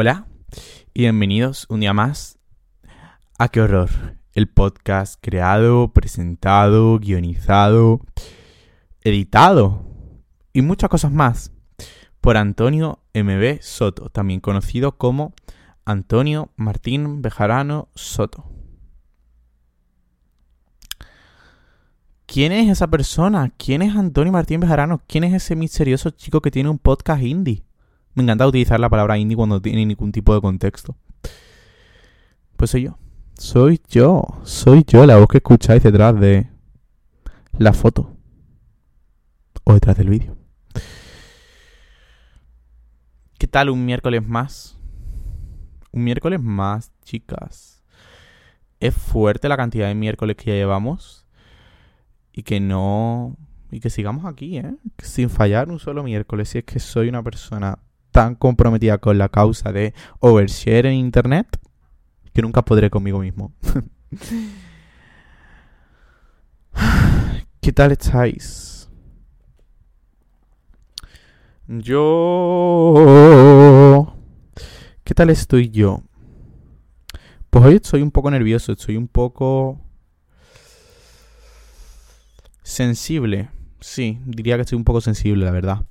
Hola y bienvenidos un día más a Qué Horror, el podcast creado, presentado, guionizado, editado y muchas cosas más por Antonio MB Soto, también conocido como Antonio Martín Bejarano Soto. ¿Quién es esa persona? ¿Quién es Antonio Martín Bejarano? ¿Quién es ese misterioso chico que tiene un podcast indie? Me encanta utilizar la palabra indie cuando tiene ningún tipo de contexto. Pues soy yo. Soy yo. Soy yo la voz que escucháis detrás de la foto. O detrás del vídeo. ¿Qué tal un miércoles más? Un miércoles más, chicas. Es fuerte la cantidad de miércoles que ya llevamos. Y que no... Y que sigamos aquí, ¿eh? Sin fallar un solo miércoles. Si es que soy una persona tan comprometida con la causa de overshare en internet que nunca podré conmigo mismo. ¿Qué tal estáis? Yo... ¿Qué tal estoy yo? Pues hoy estoy un poco nervioso, estoy un poco... Sensible. Sí, diría que estoy un poco sensible, la verdad.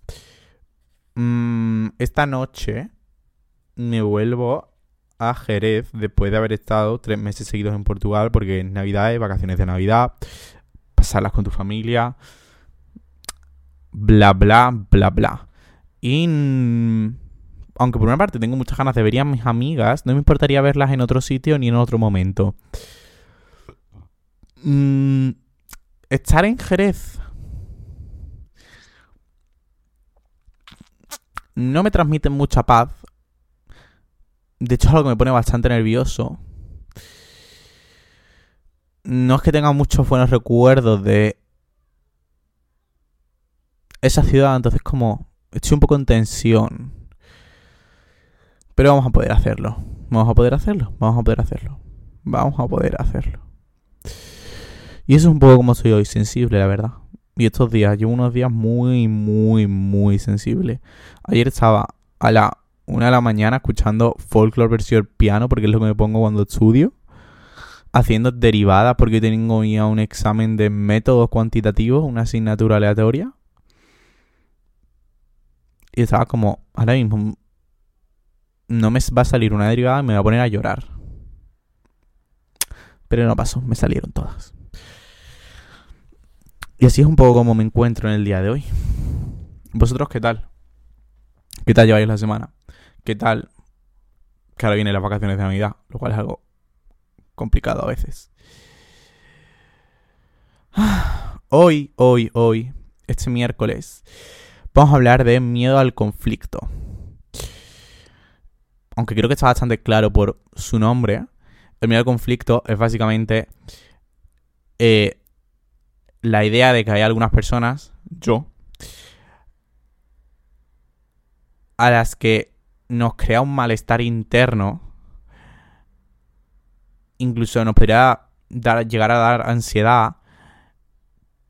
Mm, esta noche me vuelvo a Jerez después de haber estado tres meses seguidos en Portugal porque es Navidad, vacaciones de Navidad, pasarlas con tu familia, bla, bla, bla, bla. Y mm, aunque por una parte tengo muchas ganas de ver a mis amigas, no me importaría verlas en otro sitio ni en otro momento. Mm, estar en Jerez no me transmiten mucha paz. De hecho, es algo que me pone bastante nervioso. No es que tenga muchos buenos recuerdos de esa ciudad, entonces como estoy un poco en tensión. Pero vamos a poder hacerlo. Vamos a poder hacerlo. Vamos a poder hacerlo. Vamos a poder hacerlo. Y eso es un poco como soy hoy, sensible, la verdad. Y estos días, llevo unos días muy, muy, muy sensibles. Ayer estaba a la una de la mañana escuchando folklore versión piano, porque es lo que me pongo cuando estudio. Haciendo derivadas, porque tengo ya un examen de métodos cuantitativos, una asignatura aleatoria. Y estaba como, ahora mismo, no me va a salir una derivada y me voy a poner a llorar. Pero no pasó, me salieron todas. Y así es un poco como me encuentro en el día de hoy. ¿Vosotros qué tal? ¿Qué tal lleváis la semana? ¿Qué tal? Que ahora vienen las vacaciones de Navidad, lo cual es algo complicado a veces. Hoy, hoy, hoy, este miércoles, vamos a hablar de miedo al conflicto. Aunque creo que está bastante claro por su nombre, el miedo al conflicto es básicamente eh, la idea de que hay algunas personas, yo, a las que nos crea un malestar interno, incluso nos podría dar, llegar a dar ansiedad,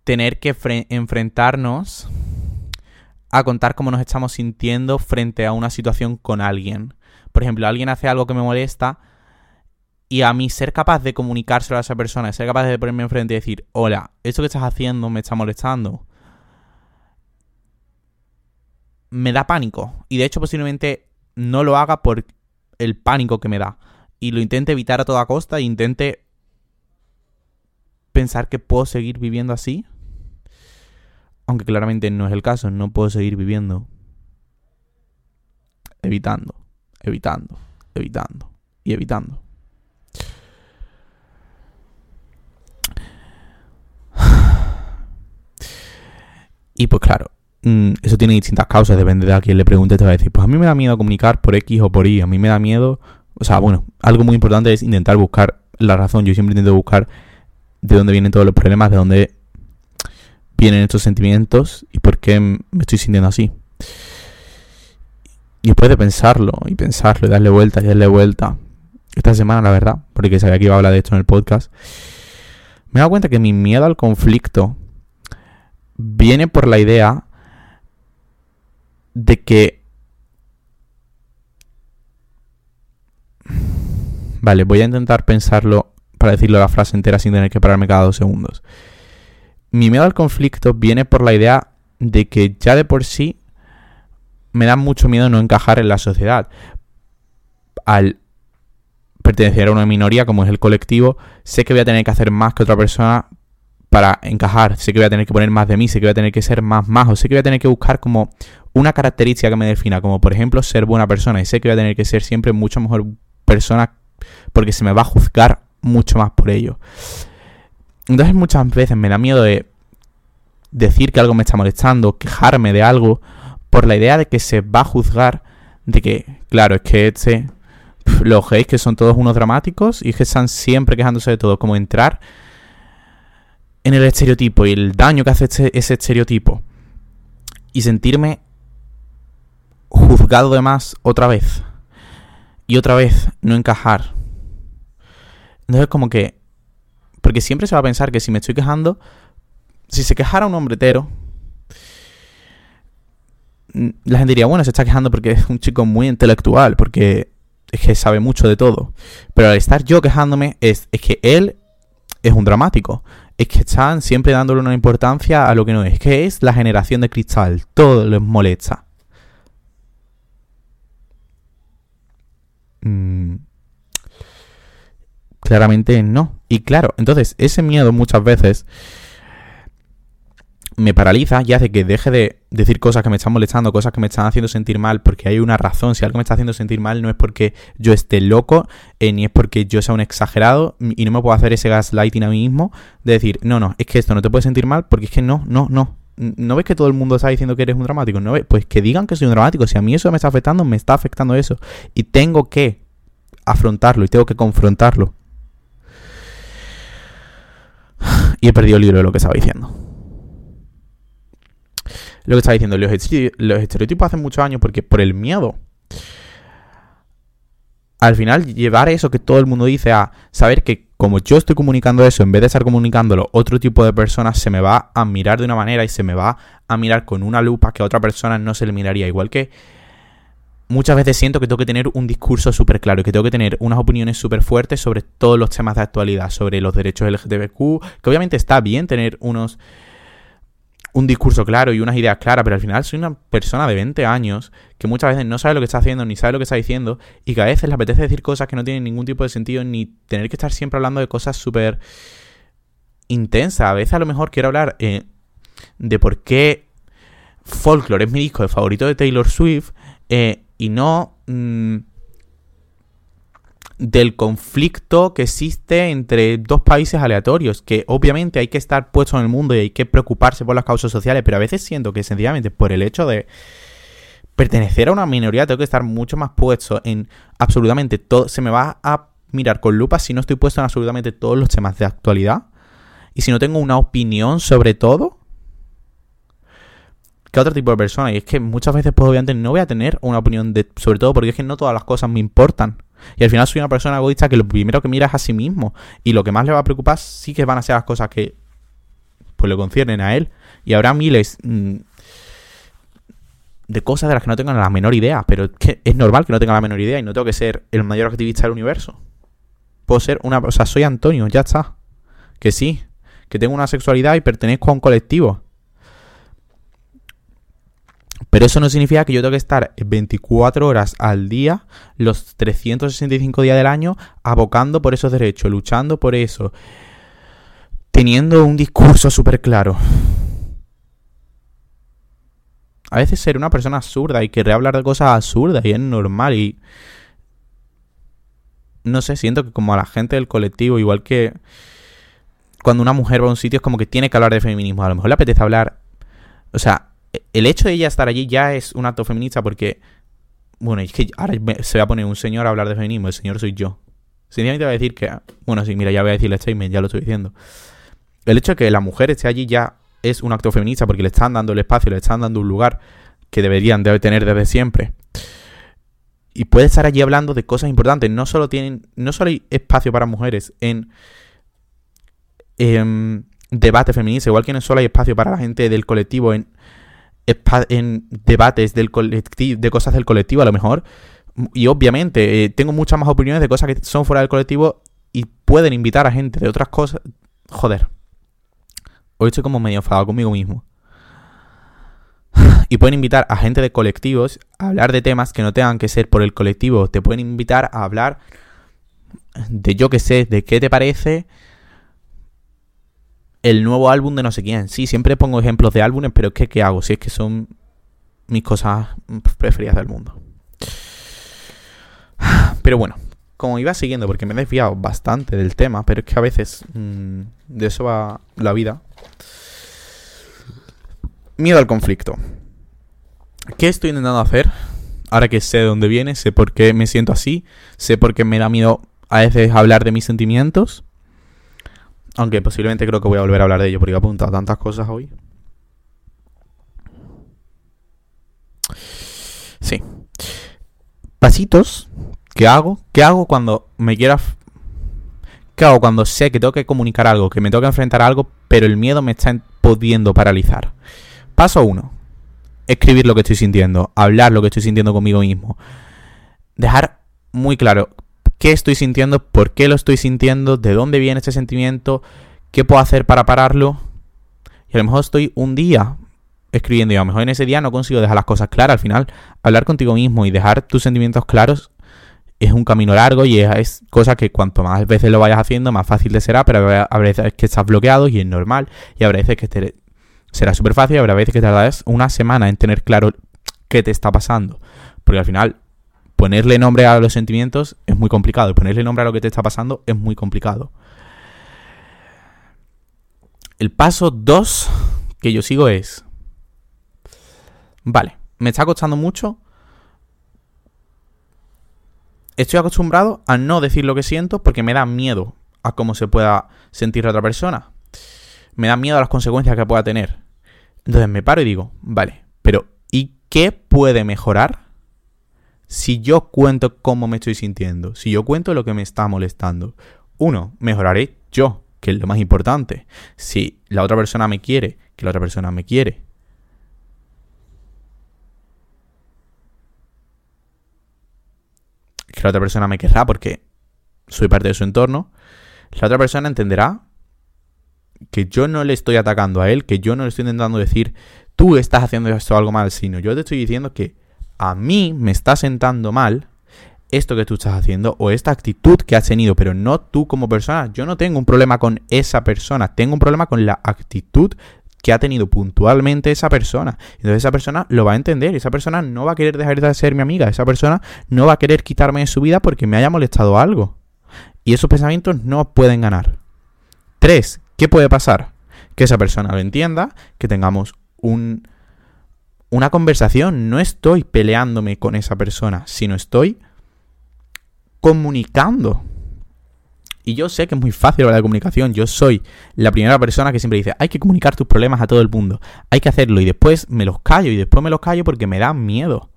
tener que enfrentarnos a contar cómo nos estamos sintiendo frente a una situación con alguien. Por ejemplo, alguien hace algo que me molesta y a mí ser capaz de comunicárselo a esa persona, ser capaz de ponerme enfrente y decir, hola, esto que estás haciendo me está molestando, me da pánico. Y de hecho posiblemente no lo haga por el pánico que me da. Y lo intente evitar a toda costa e intente pensar que puedo seguir viviendo así. Aunque claramente no es el caso, no puedo seguir viviendo evitando, evitando, evitando y evitando. Y pues claro, mm, eso tiene distintas causas, depende de a quién le pregunte, te va a decir, pues a mí me da miedo comunicar por X o por Y, a mí me da miedo, o sea, bueno, algo muy importante es intentar buscar la razón, yo siempre intento buscar de dónde vienen todos los problemas, de dónde vienen estos sentimientos y por qué me estoy sintiendo así. Y después de pensarlo, y pensarlo, y darle vuelta, y darle vuelta, esta semana, la verdad, porque sabía que iba a hablar de esto en el podcast, me he dado cuenta que mi miedo al conflicto viene por la idea de que Vale, voy a intentar pensarlo para decirlo la frase entera sin tener que pararme cada dos segundos. Mi miedo al conflicto viene por la idea de que ya de por sí me da mucho miedo no encajar en la sociedad. Al pertenecer a una minoría como es el colectivo, sé que voy a tener que hacer más que otra persona para encajar, sé que voy a tener que poner más de mí, sé que voy a tener que ser más majo, sé que voy a tener que buscar como una característica que me defina, como por ejemplo ser buena persona, y sé que voy a tener que ser siempre mucho mejor persona porque se me va a juzgar mucho más por ello. Entonces muchas veces me da miedo de decir que algo me está molestando, quejarme de algo, por la idea de que se va a juzgar, de que, claro, es que este, los gays que son todos unos dramáticos y que están siempre quejándose de todo, como entrar en el estereotipo y el daño que hace este, ese estereotipo y sentirme juzgado de más otra vez y otra vez no encajar. Entonces como que, porque siempre se va a pensar que si me estoy quejando, si se quejara un hombre hetero, la gente diría, bueno, se está quejando porque es un chico muy intelectual, porque es que sabe mucho de todo. Pero al estar yo quejándome, es, es que él es un dramático. Es que están siempre dándole una importancia a lo que no es. Que es la generación de cristal. Todo les molesta. Mm. Claramente no. Y claro, entonces ese miedo muchas veces me paraliza y hace que deje de decir cosas que me están molestando, cosas que me están haciendo sentir mal, porque hay una razón. Si algo me está haciendo sentir mal, no es porque yo esté loco, eh, ni es porque yo sea un exagerado, y no me puedo hacer ese gaslighting a mí mismo de decir, no, no, es que esto no te puede sentir mal, porque es que no, no, no. ¿No ves que todo el mundo está diciendo que eres un dramático? ¿No ves? Pues que digan que soy un dramático. Si a mí eso me está afectando, me está afectando eso. Y tengo que afrontarlo y tengo que confrontarlo. Y he perdido el libro de lo que estaba diciendo lo que estaba diciendo, los, estereotipos hace muchos años porque por el miedo. Al final, llevar eso que todo el mundo dice a saber que como yo estoy comunicando eso, en vez de estar comunicándolo, otro tipo de personas se me va a mirar de una manera y se me va a mirar con una lupa que a otra persona no se le miraría. Igual que muchas veces siento que tengo que tener un discurso súper claro y que tengo que tener unas opiniones súper fuertes sobre todos los temas de actualidad, sobre los derechos LGTBQ, que obviamente está bien tener unos un discurso claro y unas ideas claras, pero al final soy una persona de 20 años que muchas veces no sabe lo que está haciendo ni sabe lo que está diciendo y que a veces le apetece decir cosas que no tienen ningún tipo de sentido ni tener que estar siempre hablando de cosas súper intensas. A veces a lo mejor quiero hablar eh, de por qué Folklore es mi disco favorito de Taylor Swift eh, y no... Mm, del conflicto que existe entre dos países aleatorios, que obviamente hay que estar puesto en el mundo y hay que preocuparse por las causas sociales, pero a veces siento que sencillamente por el hecho de pertenecer a una minoría tengo que estar mucho más puesto en absolutamente todo. Se me va a mirar con lupa si no estoy puesto en absolutamente todos los temas de actualidad y si no tengo una opinión sobre todo que otro tipo de persona. Y es que muchas veces, pues obviamente, no voy a tener una opinión de, sobre todo porque es que no todas las cosas me importan. Y al final soy una persona egoísta que lo primero que mira es a sí mismo. Y lo que más le va a preocupar sí que van a ser las cosas que pues le conciernen a él. Y habrá miles mm, de cosas de las que no tengan la menor idea. Pero es que es normal que no tenga la menor idea y no tengo que ser el mayor activista del universo. Puedo ser una... O sea, soy Antonio, ya está. Que sí. Que tengo una sexualidad y pertenezco a un colectivo. Pero eso no significa que yo tenga que estar 24 horas al día, los 365 días del año, abocando por esos derechos, luchando por eso, teniendo un discurso súper claro. A veces ser una persona absurda y querer hablar de cosas absurdas y es normal y... No sé, siento que como a la gente del colectivo, igual que cuando una mujer va a un sitio es como que tiene que hablar de feminismo. A lo mejor le apetece hablar... O sea, el hecho de ella estar allí ya es un acto feminista porque, bueno, es que ahora se va a poner un señor a hablar de feminismo, el señor soy yo. Sencillamente va a decir que, bueno, sí, mira, ya voy a decir el statement, ya lo estoy diciendo. El hecho de que la mujer esté allí ya es un acto feminista porque le están dando el espacio, le están dando un lugar que deberían de tener desde siempre. Y puede estar allí hablando de cosas importantes. No solo tienen, no solo hay espacio para mujeres en, en debate feminista, igual que no solo hay espacio para la gente del colectivo en en debates del colectivo, de cosas del colectivo, a lo mejor y obviamente eh, tengo muchas más opiniones de cosas que son fuera del colectivo y pueden invitar a gente de otras cosas. Joder. Hoy estoy como medio enfadado conmigo mismo. Y pueden invitar a gente de colectivos a hablar de temas que no tengan que ser por el colectivo. Te pueden invitar a hablar de yo que sé, de qué te parece el nuevo álbum de no sé quién. Sí, siempre pongo ejemplos de álbumes, pero es que ¿qué hago? Si es que son mis cosas preferidas del mundo. Pero bueno, como iba siguiendo, porque me he desviado bastante del tema, pero es que a veces mm, de eso va la vida. Miedo al conflicto. ¿Qué estoy intentando hacer? Ahora que sé de dónde viene, sé por qué me siento así, sé por qué me da miedo a veces hablar de mis sentimientos. Aunque posiblemente creo que voy a volver a hablar de ello porque he apuntado tantas cosas hoy. Sí. Pasitos que hago. ¿Qué hago cuando me quiera... ¿Qué hago cuando sé que tengo que comunicar algo, que me tengo que enfrentar a algo, pero el miedo me está pudiendo paralizar? Paso uno escribir lo que estoy sintiendo, hablar lo que estoy sintiendo conmigo mismo. Dejar muy claro qué estoy sintiendo, por qué lo estoy sintiendo, de dónde viene ese sentimiento, qué puedo hacer para pararlo. Y a lo mejor estoy un día escribiendo y a lo mejor en ese día no consigo dejar las cosas claras. Al final, hablar contigo mismo y dejar tus sentimientos claros es un camino largo y es, cosa que cuanto más veces lo vayas haciendo, más fácil te será, pero habrá veces que estás bloqueado y es normal y habrá veces que será súper fácil, habrá veces que tardarás una semana en tener claro qué te está pasando. Porque al final, ponerle nombre a los sentimientos es muy complicado. Y ponerle nombre a lo que te está pasando es muy complicado. El paso 2 que yo sigo es... Vale, me está costando mucho. Estoy acostumbrado a no decir lo que siento porque me da miedo a cómo se pueda sentir la otra persona me da miedo a las consecuencias que pueda tener. Entonces me paro y digo, vale, pero ¿y qué puede mejorar si yo cuento cómo me estoy sintiendo? Si yo cuento lo que me está molestando. Uno, mejoraré yo, que es lo más importante. Si la otra persona me quiere, que la otra persona me quiere. Que la otra persona me querrá porque soy parte de su entorno. La otra persona entenderá que yo no le estoy atacando a él, que yo no le estoy intentando decir, tú estás haciendo esto algo mal, sino yo te estoy diciendo que a mí me está sentando mal esto que tú estás haciendo o esta actitud que has tenido, pero no tú como persona. Yo no tengo un problema con esa persona, tengo un problema con la actitud que ha tenido puntualmente esa persona. Entonces esa persona lo va a entender, esa persona no va a querer dejar de ser mi amiga, esa persona no va a querer quitarme de su vida porque me haya molestado algo. Y esos pensamientos no pueden ganar. Tres, ¿Qué puede pasar? Que esa persona lo entienda, que tengamos un, una conversación. No estoy peleándome con esa persona, sino estoy comunicando. Y yo sé que es muy fácil hablar de comunicación. Yo soy la primera persona que siempre dice, hay que comunicar tus problemas a todo el mundo. Hay que hacerlo. Y después me los callo. Y después me los callo porque me da miedo.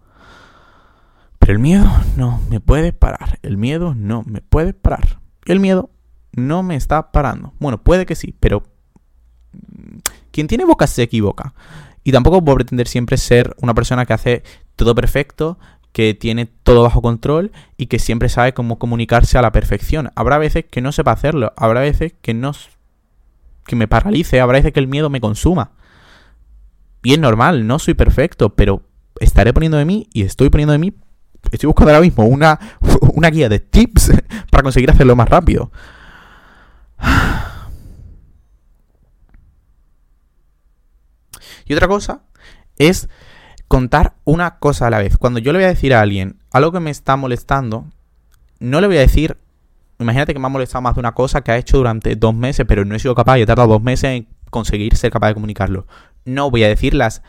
Pero el miedo no me puede parar. El miedo no me puede parar. El miedo no me está parando. Bueno, puede que sí, pero mm, quien tiene boca se equivoca. Y tampoco puedo pretender siempre ser una persona que hace todo perfecto, que tiene todo bajo control y que siempre sabe cómo comunicarse a la perfección. Habrá veces que no sepa hacerlo, habrá veces que no que me paralice, habrá veces que el miedo me consuma. Y es normal, no soy perfecto, pero estaré poniendo de mí y estoy poniendo de mí. Estoy buscando ahora mismo una, una guía de tips para conseguir hacerlo más rápido. Y otra cosa es contar una cosa a la vez. Cuando yo le voy a decir a alguien algo que me está molestando, no le voy a decir, imagínate que me ha molestado más de una cosa que ha hecho durante dos meses, pero no he sido capaz y he tardado dos meses en conseguir ser capaz de comunicarlo. No voy a decir las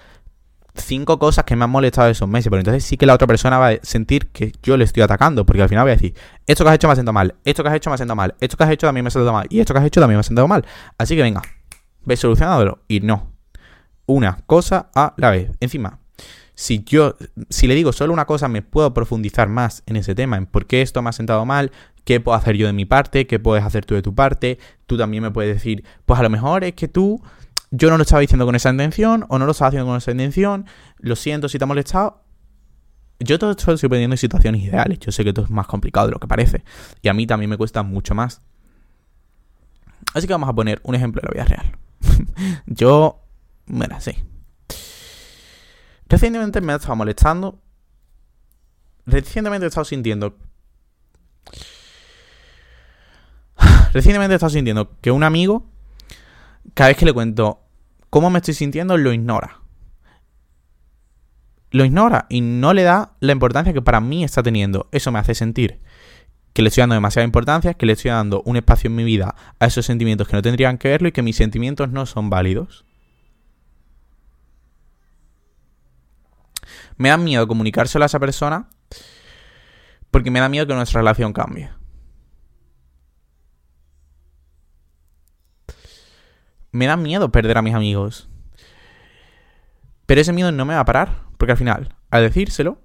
cinco cosas que me han molestado esos meses, pero entonces sí que la otra persona va a sentir que yo le estoy atacando, porque al final voy a decir, esto que has hecho me ha sentado mal, esto que has hecho me ha sentado mal, esto que has hecho también me ha sentado mal, y esto que has hecho también me ha sentado mal. Así que venga, ve solucionándolo. Y no. Una cosa a la vez. Encima, si yo, si le digo solo una cosa, me puedo profundizar más en ese tema, en por qué esto me ha sentado mal, qué puedo hacer yo de mi parte, qué puedes hacer tú de tu parte. Tú también me puedes decir, pues a lo mejor es que tú yo no lo estaba diciendo con esa intención o no lo estaba haciendo con esa intención, lo siento si te ha molestado. Yo todo esto estoy poniendo en situaciones ideales. Yo sé que esto es más complicado de lo que parece. Y a mí también me cuesta mucho más. Así que vamos a poner un ejemplo de la vida real. yo, bueno, sí. Recientemente me ha estado molestando. Recientemente he estado sintiendo. Recientemente he estado sintiendo que un amigo, cada vez que le cuento cómo me estoy sintiendo, lo ignora. Lo ignora y no le da la importancia que para mí está teniendo. Eso me hace sentir que le estoy dando demasiada importancia, que le estoy dando un espacio en mi vida a esos sentimientos que no tendrían que verlo y que mis sentimientos no son válidos. Me da miedo comunicárselo a esa persona porque me da miedo que nuestra relación cambie. Me da miedo perder a mis amigos. Pero ese miedo no me va a parar, porque al final, al decírselo,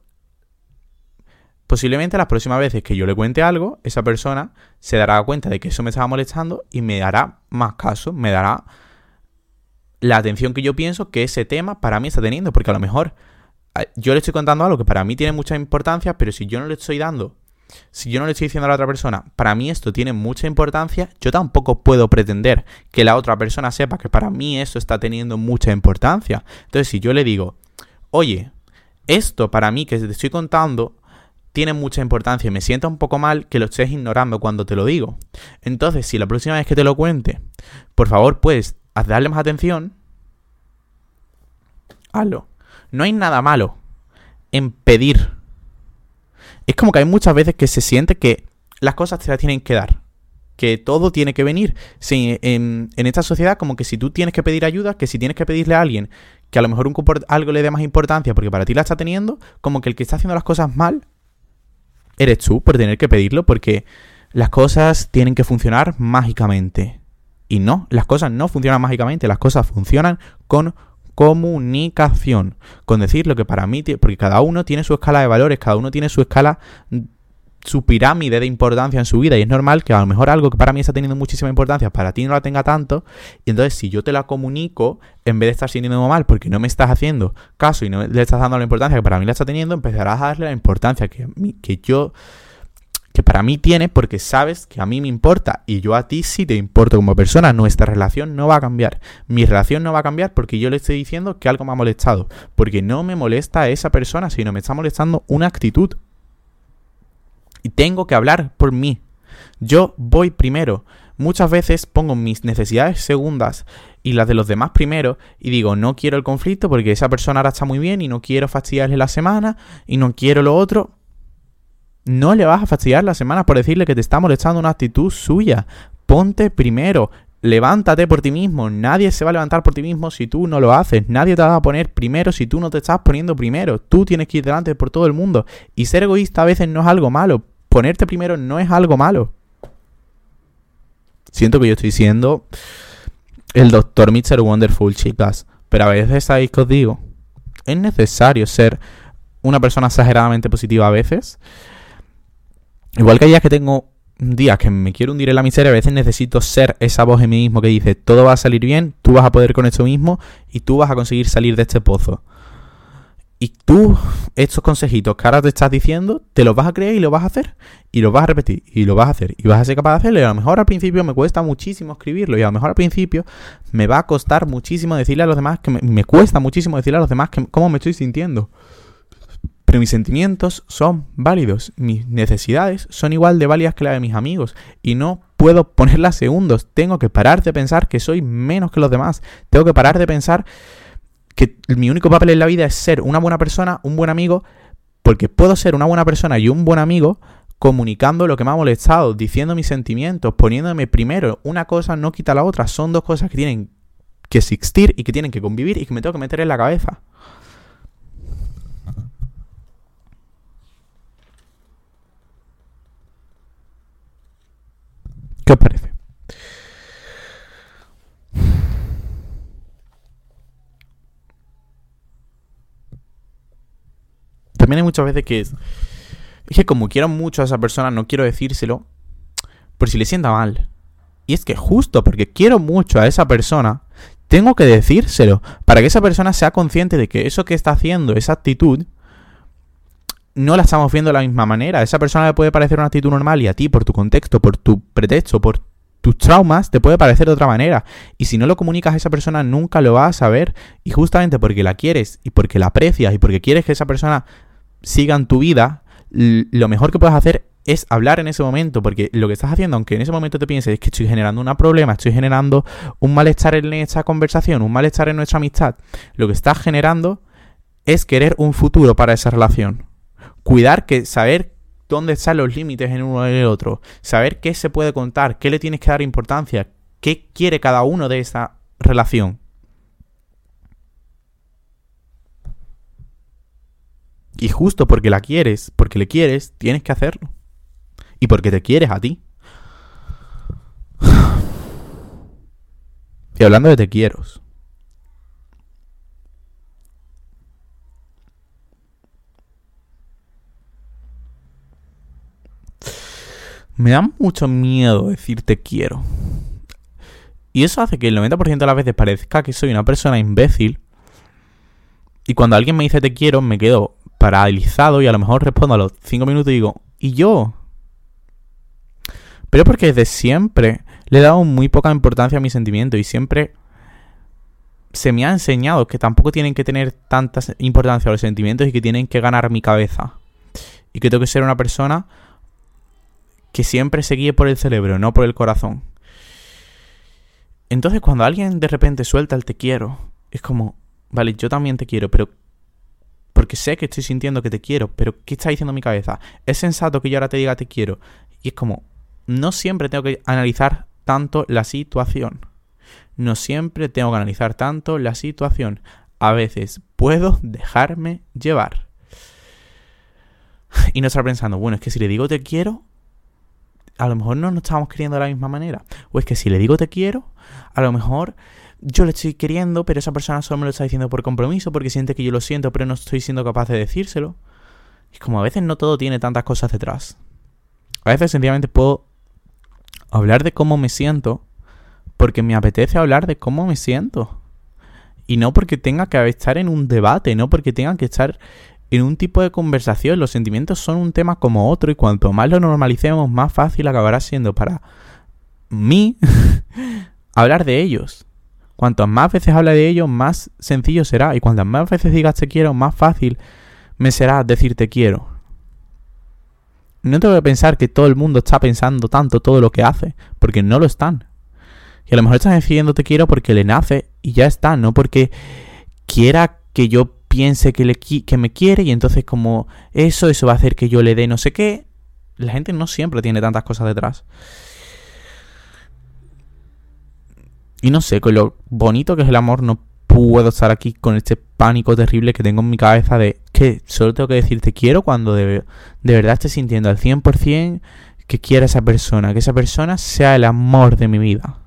posiblemente las próximas veces que yo le cuente algo, esa persona se dará cuenta de que eso me estaba molestando y me dará más caso, me dará la atención que yo pienso que ese tema para mí está teniendo, porque a lo mejor yo le estoy contando algo que para mí tiene mucha importancia, pero si yo no le estoy dando, si yo no le estoy diciendo a la otra persona, para mí esto tiene mucha importancia, yo tampoco puedo pretender que la otra persona sepa que para mí eso está teniendo mucha importancia. Entonces, si yo le digo, oye, esto para mí que te estoy contando tiene mucha importancia y me sienta un poco mal que lo estés ignorando cuando te lo digo. Entonces, si la próxima vez que te lo cuente, por favor, puedes darle más atención, hazlo. No hay nada malo en pedir. Es como que hay muchas veces que se siente que las cosas te las tienen que dar. Que todo tiene que venir. en, esta sociedad, como que si tú tienes que pedir ayuda, que si tienes que pedirle a alguien que a lo mejor un, algo le dé más importancia porque para ti la está teniendo, como que el que está haciendo las cosas mal eres tú por tener que pedirlo porque las cosas tienen que funcionar mágicamente. Y no, las cosas no funcionan mágicamente, las cosas funcionan con comunicación, con decir lo que para mí, porque cada uno tiene su escala de valores, cada uno tiene su escala, su pirámide de importancia en su vida y es normal que a lo mejor algo que para mí está teniendo muchísima importancia, para ti no la tenga tanto, y entonces si yo te la comunico, en vez de estar sintiendo mal porque no me estás haciendo caso y no le estás dando la importancia que para mí la está teniendo, empezarás a darle la importancia que, que yo que para mí tiene porque sabes que a mí me importa y yo a ti sí te importo como persona. Nuestra relación no va a cambiar. Mi relación no va a cambiar porque yo le estoy diciendo que algo me ha molestado. Porque no me molesta a esa persona, sino me está molestando una actitud. Y tengo que hablar por mí. Yo voy primero. Muchas veces pongo mis necesidades segundas y las de los demás primero y digo, no quiero el conflicto porque esa persona ahora está muy bien y no quiero fastidiarle la semana y no quiero lo otro. No le vas a fastidiar la semana por decirle que te está molestando una actitud suya. Ponte primero. Levántate por ti mismo. Nadie se va a levantar por ti mismo si tú no lo haces. Nadie te va a poner primero si tú no te estás poniendo primero. Tú tienes que ir delante por todo el mundo. Y ser egoísta a veces no es algo malo. Ponerte primero no es algo malo. Siento que yo estoy siendo el doctor Mr. Wonderful, chicas. Pero a veces, ¿sabéis que os digo? Es necesario ser una persona exageradamente positiva a veces. Igual que días que tengo días que me quiero hundir en la miseria, a veces necesito ser esa voz en mí mismo que dice, todo va a salir bien, tú vas a poder con esto mismo y tú vas a conseguir salir de este pozo. Y tú, estos consejitos que ahora te estás diciendo, te los vas a creer y lo vas a hacer. Y lo vas a repetir y lo vas a hacer. Y vas a ser capaz de hacerlo. Y a lo mejor al principio me cuesta muchísimo escribirlo. Y a lo mejor al principio me va a costar muchísimo decirle a los demás que me, me cuesta muchísimo decirle a los demás que, cómo me estoy sintiendo. Pero mis sentimientos son válidos, mis necesidades son igual de válidas que las de mis amigos y no puedo ponerlas segundos. Tengo que parar de pensar que soy menos que los demás. Tengo que parar de pensar que mi único papel en la vida es ser una buena persona, un buen amigo, porque puedo ser una buena persona y un buen amigo comunicando lo que me ha molestado, diciendo mis sentimientos, poniéndome primero. Una cosa no quita la otra, son dos cosas que tienen que existir y que tienen que convivir y que me tengo que meter en la cabeza. ¿Qué os parece? También hay muchas veces que es, es que como quiero mucho a esa persona, no quiero decírselo por si le sienta mal. Y es que justo porque quiero mucho a esa persona, tengo que decírselo para que esa persona sea consciente de que eso que está haciendo, esa actitud, no la estamos viendo de la misma manera. A esa persona le puede parecer una actitud normal y a ti, por tu contexto, por tu pretexto, por tus traumas, te puede parecer de otra manera. Y si no lo comunicas a esa persona, nunca lo vas a saber. Y justamente porque la quieres y porque la aprecias y porque quieres que esa persona siga en tu vida, lo mejor que puedes hacer es hablar en ese momento, porque lo que estás haciendo, aunque en ese momento te pienses es que estoy generando un problema, estoy generando un malestar en esta conversación, un malestar en nuestra amistad, lo que estás generando es querer un futuro para esa relación. Cuidar que saber dónde están los límites en uno y el otro, saber qué se puede contar, qué le tienes que dar importancia, qué quiere cada uno de esa relación. Y justo porque la quieres, porque le quieres, tienes que hacerlo. Y porque te quieres a ti. Y hablando de te quiero. Me da mucho miedo decir te quiero. Y eso hace que el 90% de las veces parezca que soy una persona imbécil. Y cuando alguien me dice te quiero, me quedo paralizado y a lo mejor respondo a los 5 minutos y digo, ¿y yo? Pero porque desde siempre le he dado muy poca importancia a mis sentimientos y siempre se me ha enseñado que tampoco tienen que tener tanta importancia los sentimientos y que tienen que ganar mi cabeza. Y que tengo que ser una persona que siempre se guíe por el cerebro, no por el corazón. Entonces cuando alguien de repente suelta el te quiero, es como, vale, yo también te quiero, pero porque sé que estoy sintiendo que te quiero, pero ¿qué está diciendo mi cabeza? ¿Es sensato que yo ahora te diga te quiero? Y es como, no siempre tengo que analizar tanto la situación. No siempre tengo que analizar tanto la situación. A veces puedo dejarme llevar. Y no estar pensando, bueno, es que si le digo te quiero, a lo mejor no nos estamos queriendo de la misma manera. O es que si le digo te quiero, a lo mejor yo le estoy queriendo, pero esa persona solo me lo está diciendo por compromiso, porque siente que yo lo siento, pero no estoy siendo capaz de decírselo. Es como a veces no todo tiene tantas cosas detrás. A veces sencillamente puedo hablar de cómo me siento porque me apetece hablar de cómo me siento. Y no porque tenga que estar en un debate, no porque tenga que estar en un tipo de conversación. Los sentimientos son un tema como otro y cuanto más lo normalicemos, más fácil acabará siendo para mí hablar de ellos. Cuanto más veces hable de ellos, más sencillo será. Y cuantas más veces digas te quiero, más fácil me será decir te quiero. No tengo que pensar que todo el mundo está pensando tanto todo lo que hace, porque no lo están. Y a lo mejor están decidiendo te quiero porque le nace y ya está, no porque quiera que yo piense que, le, que me quiere y entonces como eso, eso va a hacer que yo le dé no sé qué. La gente no siempre tiene tantas cosas detrás. Y no sé, con lo bonito que es el amor, no puedo estar aquí con este pánico terrible que tengo en mi cabeza de que solo tengo que decir te quiero cuando de, de verdad esté sintiendo al 100% que quiera esa persona, que esa persona sea el amor de mi vida.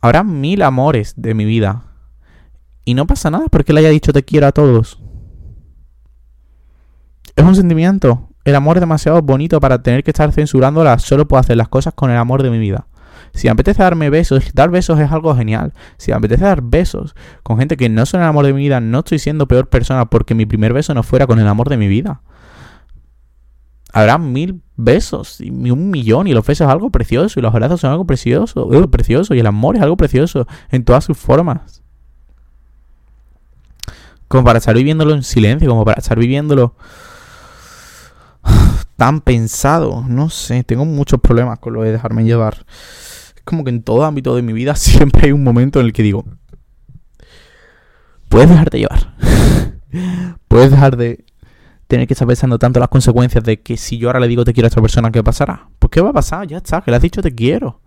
Habrá mil amores de mi vida. Y no pasa nada porque le haya dicho te quiero a todos. Es un sentimiento. El amor es demasiado bonito para tener que estar censurándola. Solo puedo hacer las cosas con el amor de mi vida. Si apetece darme besos, dar besos es algo genial. Si apetece dar besos con gente que no son el amor de mi vida, no estoy siendo peor persona porque mi primer beso no fuera con el amor de mi vida. Habrá mil besos y un millón y los besos es algo precioso y los abrazos son algo precioso, precioso y el amor es algo precioso en todas sus formas. Como para estar viviéndolo en silencio, como para estar viviéndolo tan pensado. No sé, tengo muchos problemas con lo de dejarme llevar como que en todo ámbito de mi vida siempre hay un momento en el que digo, puedes dejarte llevar. puedes dejar de tener que estar pensando tanto las consecuencias de que si yo ahora le digo te quiero a esta persona, ¿qué pasará? Pues ¿qué va a pasar? Ya está, que le has dicho te quiero.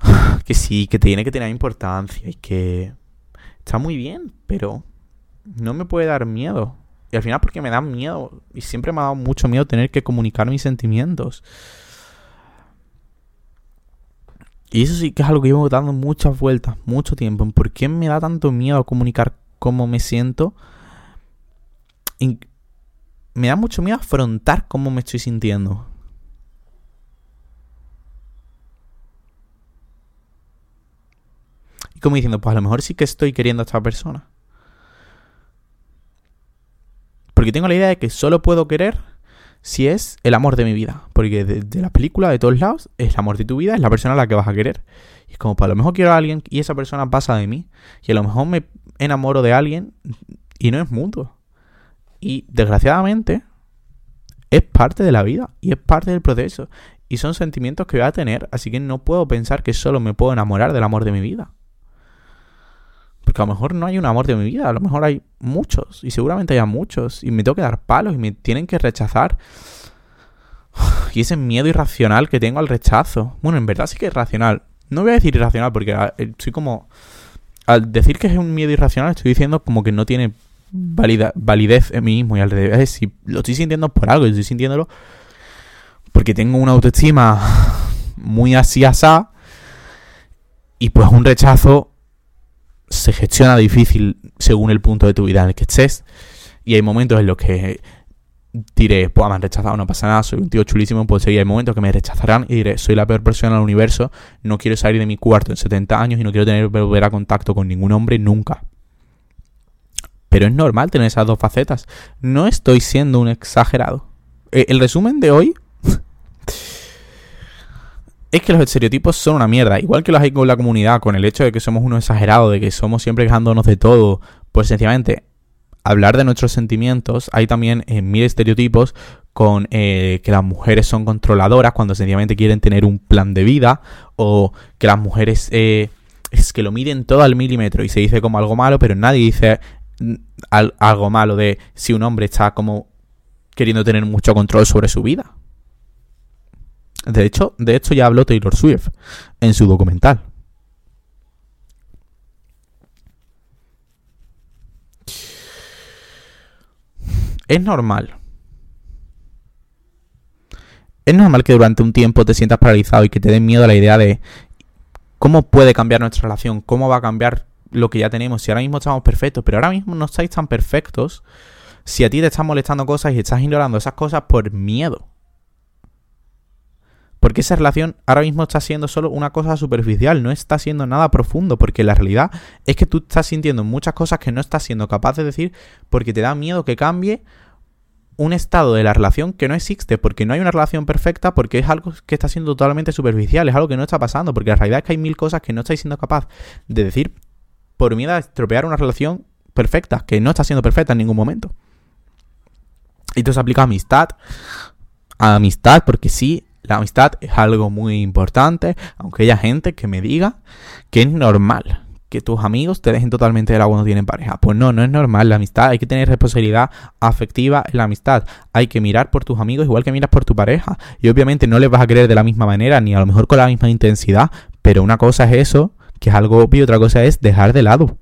que sí, que tiene que tener importancia y que está muy bien, pero no me puede dar miedo. Y al final porque me da miedo, y siempre me ha dado mucho miedo tener que comunicar mis sentimientos. Y eso sí que es algo que llevo dando muchas vueltas, mucho tiempo. ¿Por qué me da tanto miedo comunicar cómo me siento? me da mucho miedo afrontar cómo me estoy sintiendo. Como diciendo, pues a lo mejor sí que estoy queriendo a esta persona. Porque tengo la idea de que solo puedo querer si es el amor de mi vida. Porque de, la película, de todos lados, es el amor de tu vida, es la persona a la que vas a querer. Y es como, pues, lo mejor quiero a alguien y esa persona pasa de mí. Y a lo mejor me enamoro de alguien y no es mutuo. Y desgraciadamente es parte de la vida y es parte del proceso. Y son sentimientos que voy a tener, así que no puedo pensar que solo me puedo enamorar del amor de mi vida. Porque a lo mejor no hay un amor de mi vida, a lo mejor hay muchos, y seguramente haya muchos, y me tengo que dar palos y me tienen que rechazar. Y ese miedo irracional que tengo al rechazo. Bueno, en verdad sí que es racional. No voy a decir irracional porque ah, eh, soy como... Al decir que es un miedo irracional estoy diciendo como que no tiene validez en mí mismo y al revés. Si lo estoy sintiendo por algo, estoy sintiéndolo porque tengo una autoestima muy así asá y pues un rechazo se gestiona difícil según el punto de tu vida en el que estés. Y hay momentos en los que diré, pues me han rechazado, no pasa nada, soy un tío chulísimo, pues seguir hay momentos que me rechazarán y diré, soy la peor persona del universo, no quiero salir de mi cuarto en 70 años y no quiero tener volver a contacto con ningún hombre nunca. Pero es normal tener esas dos facetas. No estoy siendo un exagerado. Eh, el resumen de hoy es que los estereotipos son una mierda. Igual que los hay con la comunidad, con el hecho de que somos unos exagerados, de que somos siempre quejándonos de todo. Pues sencillamente, hablar de nuestros sentimientos, hay también en mil estereotipos con eh, que las mujeres son controladoras cuando sencillamente quieren tener un plan de vida. O que las mujeres eh, es que lo miden todo al milímetro y se dice como algo malo, pero nadie dice mm, algo malo de si un hombre está como queriendo tener mucho control sobre su vida. De hecho, de hecho ya habló Taylor Swift en su documental. Es normal. Es normal que durante un tiempo te sientas paralizado y que te den miedo a la idea de cómo puede cambiar nuestra relación, cómo va a cambiar lo que ya tenemos. Si ahora mismo estamos perfectos, pero ahora mismo no estáis tan perfectos, si a ti te están molestando cosas y estás ignorando esas cosas por miedo. Porque esa relación ahora mismo está siendo solo una cosa superficial, no está siendo nada profundo, porque la realidad es que tú estás sintiendo muchas cosas que no estás siendo capaz de decir porque te da miedo que cambie un estado de la relación que no existe, porque no hay una relación perfecta, porque es algo que está siendo totalmente superficial, es algo que no está pasando, porque la realidad es que hay mil cosas que no estáis siendo capaz de decir por miedo a estropear una relación perfecta, que no está siendo perfecta en ningún momento. Y esto se aplica a amistad, a amistad, porque sí, la amistad es algo muy importante, aunque haya gente que me diga que es normal que tus amigos te dejen totalmente de lado cuando tienen pareja. Pues no, no es normal. La amistad, hay que tener responsabilidad afectiva en la amistad. Hay que mirar por tus amigos igual que miras por tu pareja. Y obviamente no les vas a querer de la misma manera, ni a lo mejor con la misma intensidad. Pero una cosa es eso, que es algo obvio, otra cosa es dejar de lado.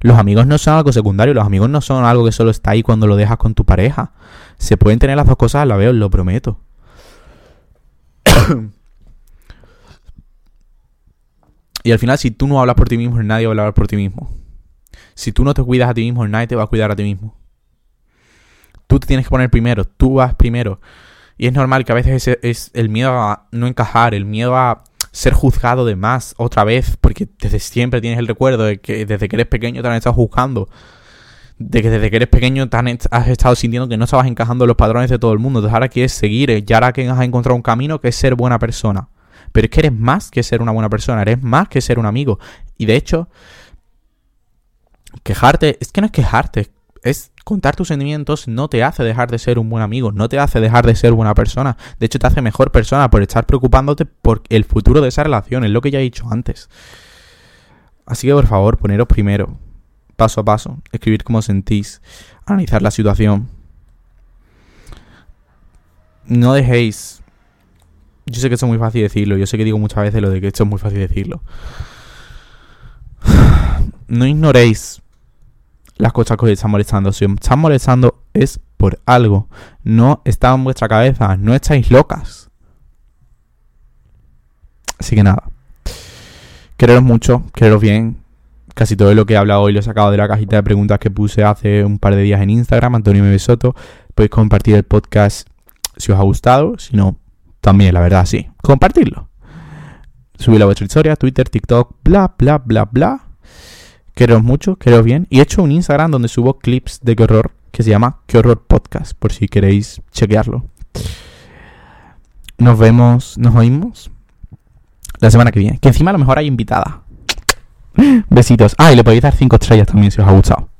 Los amigos no son algo secundario, los amigos no son algo que solo está ahí cuando lo dejas con tu pareja. Se pueden tener las dos cosas la vez, os lo prometo. y al final, si tú no hablas por ti mismo, nadie va a hablar por ti mismo. Si tú no te cuidas a ti mismo, nadie te va a cuidar a ti mismo. Tú te tienes que poner primero, tú vas primero. Y es normal que a veces es, es el miedo a no encajar, el miedo a ser juzgado de más otra vez, porque desde siempre tienes el recuerdo de que desde que eres pequeño te han estado juzgando de que desde que eres pequeño has estado sintiendo que no estabas encajando los padrones de todo el mundo. Entonces ahora quieres seguir, eh, ya ahora que has encontrado un camino que es ser buena persona. Pero es que eres más que ser una buena persona, eres más que ser un amigo. Y de hecho, quejarte, es que no es quejarte, es contar tus sentimientos no te hace dejar de ser un buen amigo, no te hace dejar de ser buena persona. De hecho, te hace mejor persona por estar preocupándote por el futuro de esa relación, es lo que ya he dicho antes. Así que por favor, poneros primero paso a paso, escribir cómo sentís, analizar la situación. No dejéis... Yo sé que esto es muy fácil decirlo, yo sé que digo muchas veces lo de que esto es muy fácil decirlo. No ignoréis las cosas que os están molestando. Si os están molestando es por algo. No está en vuestra cabeza, no estáis locas. Así que nada. Quereros mucho, quereros bien, Casi todo lo que he hablado hoy lo he sacado de la cajita de preguntas que puse hace un par de días en Instagram, Antonio Mebesoto. Podéis compartir el podcast si os ha gustado, si no, también, la verdad, sí. Compartirlo. Subir a vuestra historia, Twitter, TikTok, bla, bla, bla, bla. Queros mucho, queros bien. Y he hecho un Instagram donde subo clips de qué horror que se llama Qué horror podcast, por si queréis chequearlo. Nos vemos, nos oímos la semana que viene. Que encima a lo mejor hay invitada. Besitos. Ah, y le podéis dar 5 estrellas también si os ha gustado.